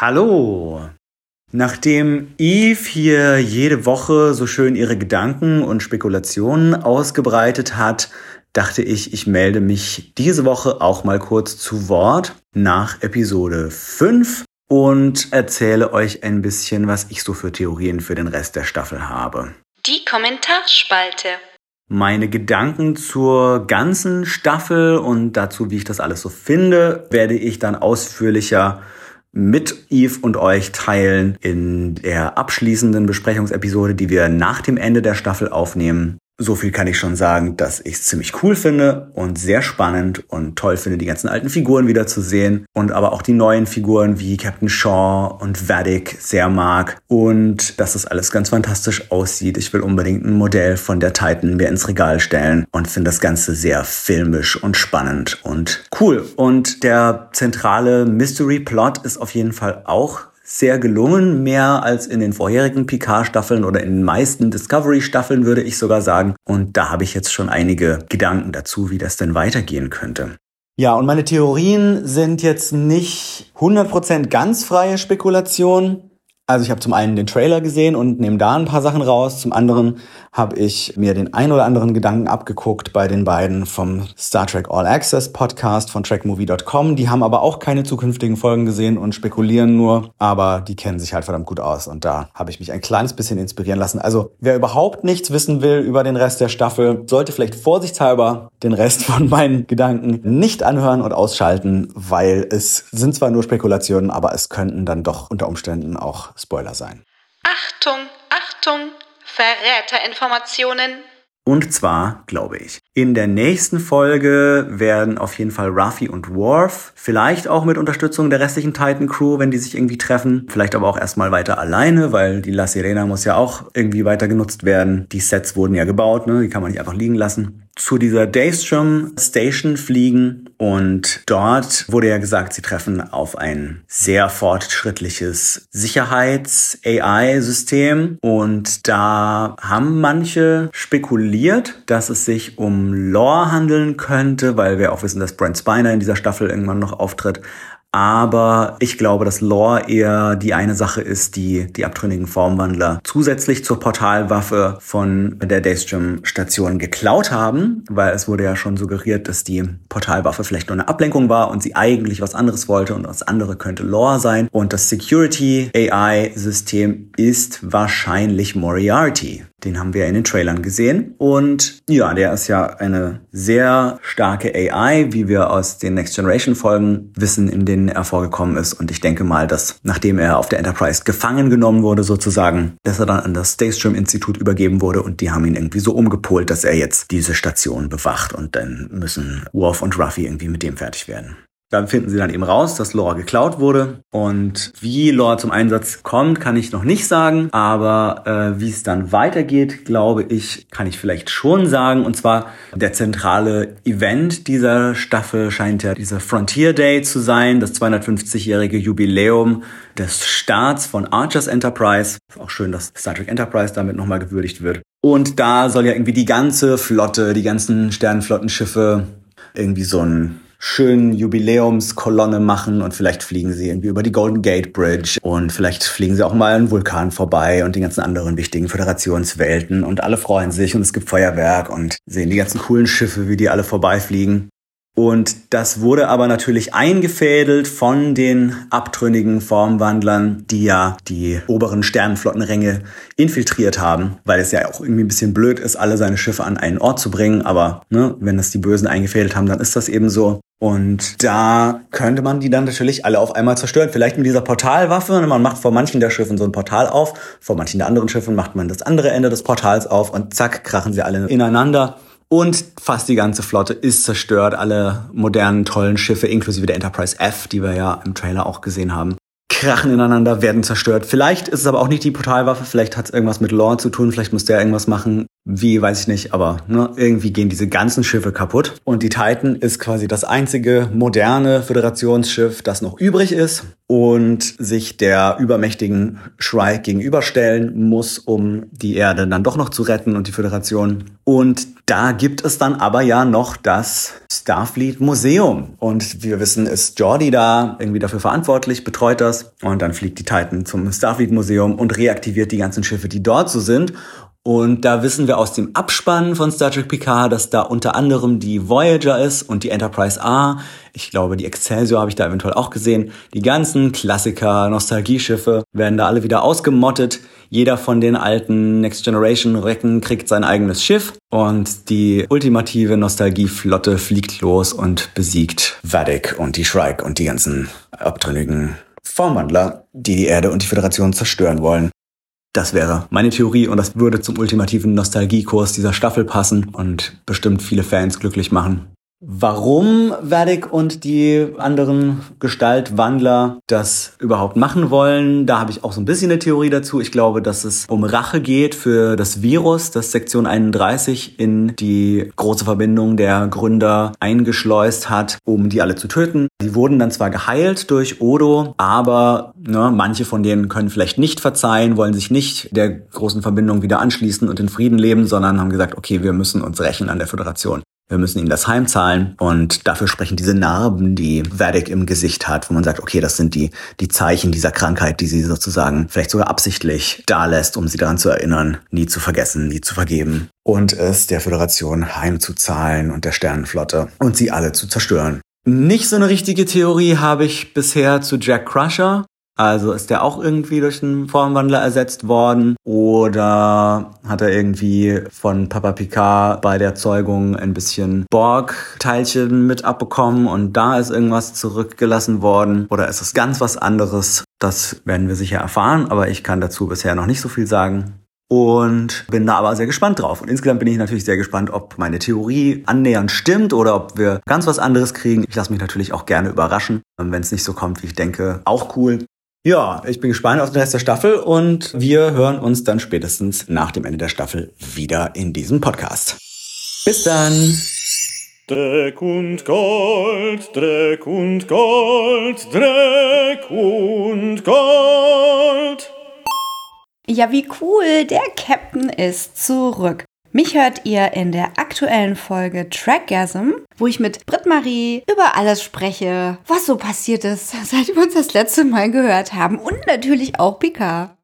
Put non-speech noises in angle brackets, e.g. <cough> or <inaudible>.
Hallo! Nachdem Eve hier jede Woche so schön ihre Gedanken und Spekulationen ausgebreitet hat, dachte ich, ich melde mich diese Woche auch mal kurz zu Wort nach Episode 5 und erzähle euch ein bisschen, was ich so für Theorien für den Rest der Staffel habe. Die Kommentarspalte. Meine Gedanken zur ganzen Staffel und dazu, wie ich das alles so finde, werde ich dann ausführlicher mit Eve und euch teilen in der abschließenden Besprechungsepisode, die wir nach dem Ende der Staffel aufnehmen. So viel kann ich schon sagen, dass ich es ziemlich cool finde und sehr spannend und toll finde, die ganzen alten Figuren wieder zu sehen und aber auch die neuen Figuren wie Captain Shaw und Vadik sehr mag und dass das alles ganz fantastisch aussieht. Ich will unbedingt ein Modell von der Titan mir ins Regal stellen und finde das Ganze sehr filmisch und spannend und cool. Und der zentrale Mystery Plot ist auf jeden Fall auch sehr gelungen, mehr als in den vorherigen Picard-Staffeln oder in den meisten Discovery-Staffeln, würde ich sogar sagen. Und da habe ich jetzt schon einige Gedanken dazu, wie das denn weitergehen könnte. Ja, und meine Theorien sind jetzt nicht 100% ganz freie Spekulation. Also ich habe zum einen den Trailer gesehen und nehme da ein paar Sachen raus. Zum anderen habe ich mir den ein oder anderen Gedanken abgeguckt bei den beiden vom Star Trek All Access Podcast von trackmovie.com. Die haben aber auch keine zukünftigen Folgen gesehen und spekulieren nur, aber die kennen sich halt verdammt gut aus und da habe ich mich ein kleines bisschen inspirieren lassen. Also wer überhaupt nichts wissen will über den Rest der Staffel, sollte vielleicht vorsichtshalber den Rest von <laughs> meinen Gedanken nicht anhören und ausschalten, weil es sind zwar nur Spekulationen, aber es könnten dann doch unter Umständen auch Spoiler sein. Achtung, Achtung, Verräterinformationen. Und zwar, glaube ich, in der nächsten Folge werden auf jeden Fall Ruffy und Worf, vielleicht auch mit Unterstützung der restlichen Titan Crew, wenn die sich irgendwie treffen, vielleicht aber auch erstmal weiter alleine, weil die La Sirena muss ja auch irgendwie weiter genutzt werden. Die Sets wurden ja gebaut, ne? die kann man nicht einfach liegen lassen zu dieser Daystrom Station fliegen und dort wurde ja gesagt, sie treffen auf ein sehr fortschrittliches Sicherheits-AI-System und da haben manche spekuliert, dass es sich um Lore handeln könnte, weil wir auch wissen, dass Brent Spiner in dieser Staffel irgendwann noch auftritt. Aber ich glaube, dass Lore eher die eine Sache ist, die die abtrünnigen Formwandler zusätzlich zur Portalwaffe von der Daystrom-Station geklaut haben, weil es wurde ja schon suggeriert, dass die Portalwaffe vielleicht nur eine Ablenkung war und sie eigentlich was anderes wollte und das andere könnte Lore sein. Und das Security AI-System ist wahrscheinlich Moriarty. Den haben wir in den Trailern gesehen. Und ja, der ist ja eine sehr starke AI, wie wir aus den Next Generation Folgen wissen, in denen er vorgekommen ist. Und ich denke mal, dass nachdem er auf der Enterprise gefangen genommen wurde, sozusagen, dass er dann an das Daystrom Institut übergeben wurde und die haben ihn irgendwie so umgepolt, dass er jetzt diese Station bewacht und dann müssen Worf und Ruffy irgendwie mit dem fertig werden. Da finden sie dann eben raus, dass Laura geklaut wurde. Und wie Laura zum Einsatz kommt, kann ich noch nicht sagen. Aber äh, wie es dann weitergeht, glaube ich, kann ich vielleicht schon sagen. Und zwar der zentrale Event dieser Staffel scheint ja dieser Frontier Day zu sein, das 250-jährige Jubiläum des Starts von Archers Enterprise. Auch schön, dass Star Trek Enterprise damit nochmal gewürdigt wird. Und da soll ja irgendwie die ganze Flotte, die ganzen Sternenflottenschiffe irgendwie so ein schönen Jubiläumskolonne machen und vielleicht fliegen sie irgendwie über die Golden Gate Bridge und vielleicht fliegen sie auch mal einen Vulkan vorbei und die ganzen anderen wichtigen Föderationswelten und alle freuen sich und es gibt Feuerwerk und sehen die ganzen coolen Schiffe, wie die alle vorbeifliegen. Und das wurde aber natürlich eingefädelt von den abtrünnigen Formwandlern, die ja die oberen Sternenflottenränge infiltriert haben, weil es ja auch irgendwie ein bisschen blöd ist, alle seine Schiffe an einen Ort zu bringen. Aber ne, wenn das die Bösen eingefädelt haben, dann ist das eben so. Und da könnte man die dann natürlich alle auf einmal zerstören. Vielleicht mit dieser Portalwaffe. Man macht vor manchen der Schiffen so ein Portal auf, vor manchen der anderen Schiffen macht man das andere Ende des Portals auf und zack, krachen sie alle ineinander. Und fast die ganze Flotte ist zerstört. Alle modernen, tollen Schiffe, inklusive der Enterprise F, die wir ja im Trailer auch gesehen haben, krachen ineinander, werden zerstört. Vielleicht ist es aber auch nicht die Portalwaffe, vielleicht hat es irgendwas mit Lore zu tun, vielleicht muss der irgendwas machen. Wie, weiß ich nicht, aber ne, irgendwie gehen diese ganzen Schiffe kaputt. Und die Titan ist quasi das einzige moderne Föderationsschiff, das noch übrig ist und sich der übermächtigen Shrike gegenüberstellen muss, um die Erde dann doch noch zu retten und die Föderation. Und Da gibt es dann aber ja noch das Starfleet Museum. Und wie wir wissen, ist Jordi da irgendwie dafür verantwortlich, betreut das. Und dann fliegt die Titan zum Starfleet Museum und reaktiviert die ganzen Schiffe, die dort so sind. Und da wissen wir aus dem Abspann von Star Trek Picard, dass da unter anderem die Voyager ist und die Enterprise A. Ich glaube, die Excelsior habe ich da eventuell auch gesehen. Die ganzen Klassiker, Nostalgieschiffe werden da alle wieder ausgemottet. Jeder von den alten Next Generation Recken kriegt sein eigenes Schiff und die ultimative Nostalgieflotte fliegt los und besiegt Vadik und die Shrike und die ganzen abtrünnigen Formwandler, die die Erde und die Föderation zerstören wollen. Das wäre meine Theorie und das würde zum ultimativen Nostalgiekurs dieser Staffel passen und bestimmt viele Fans glücklich machen. Warum Verdic und die anderen Gestaltwandler das überhaupt machen wollen, da habe ich auch so ein bisschen eine Theorie dazu. Ich glaube, dass es um Rache geht für das Virus, das Sektion 31 in die große Verbindung der Gründer eingeschleust hat, um die alle zu töten. Die wurden dann zwar geheilt durch Odo, aber ne, manche von denen können vielleicht nicht verzeihen, wollen sich nicht der großen Verbindung wieder anschließen und in Frieden leben, sondern haben gesagt, okay, wir müssen uns rächen an der Föderation. Wir müssen ihm das heimzahlen und dafür sprechen diese Narben, die Verdic im Gesicht hat, wo man sagt, okay, das sind die, die Zeichen dieser Krankheit, die sie sozusagen vielleicht sogar absichtlich da lässt, um sie daran zu erinnern, nie zu vergessen, nie zu vergeben und es der Föderation heimzuzahlen und der Sternenflotte und sie alle zu zerstören. Nicht so eine richtige Theorie habe ich bisher zu Jack Crusher. Also ist der auch irgendwie durch einen Formwandler ersetzt worden oder hat er irgendwie von Papa Picard bei der Zeugung ein bisschen Borg-Teilchen mit abbekommen und da ist irgendwas zurückgelassen worden oder ist es ganz was anderes? Das werden wir sicher erfahren, aber ich kann dazu bisher noch nicht so viel sagen und bin da aber sehr gespannt drauf. Und insgesamt bin ich natürlich sehr gespannt, ob meine Theorie annähernd stimmt oder ob wir ganz was anderes kriegen. Ich lasse mich natürlich auch gerne überraschen. Wenn es nicht so kommt, wie ich denke, auch cool. Ja, ich bin gespannt auf den Rest der Staffel und wir hören uns dann spätestens nach dem Ende der Staffel wieder in diesem Podcast. Bis dann! Dreck und Gold, Dreck und Gold, Dreck und Gold. Ja, wie cool, der Captain ist zurück. Mich hört ihr in der aktuellen Folge Trackgasm, wo ich mit Britt-Marie über alles spreche, was so passiert ist, <laughs> seit wir uns das letzte Mal gehört haben und natürlich auch Picard.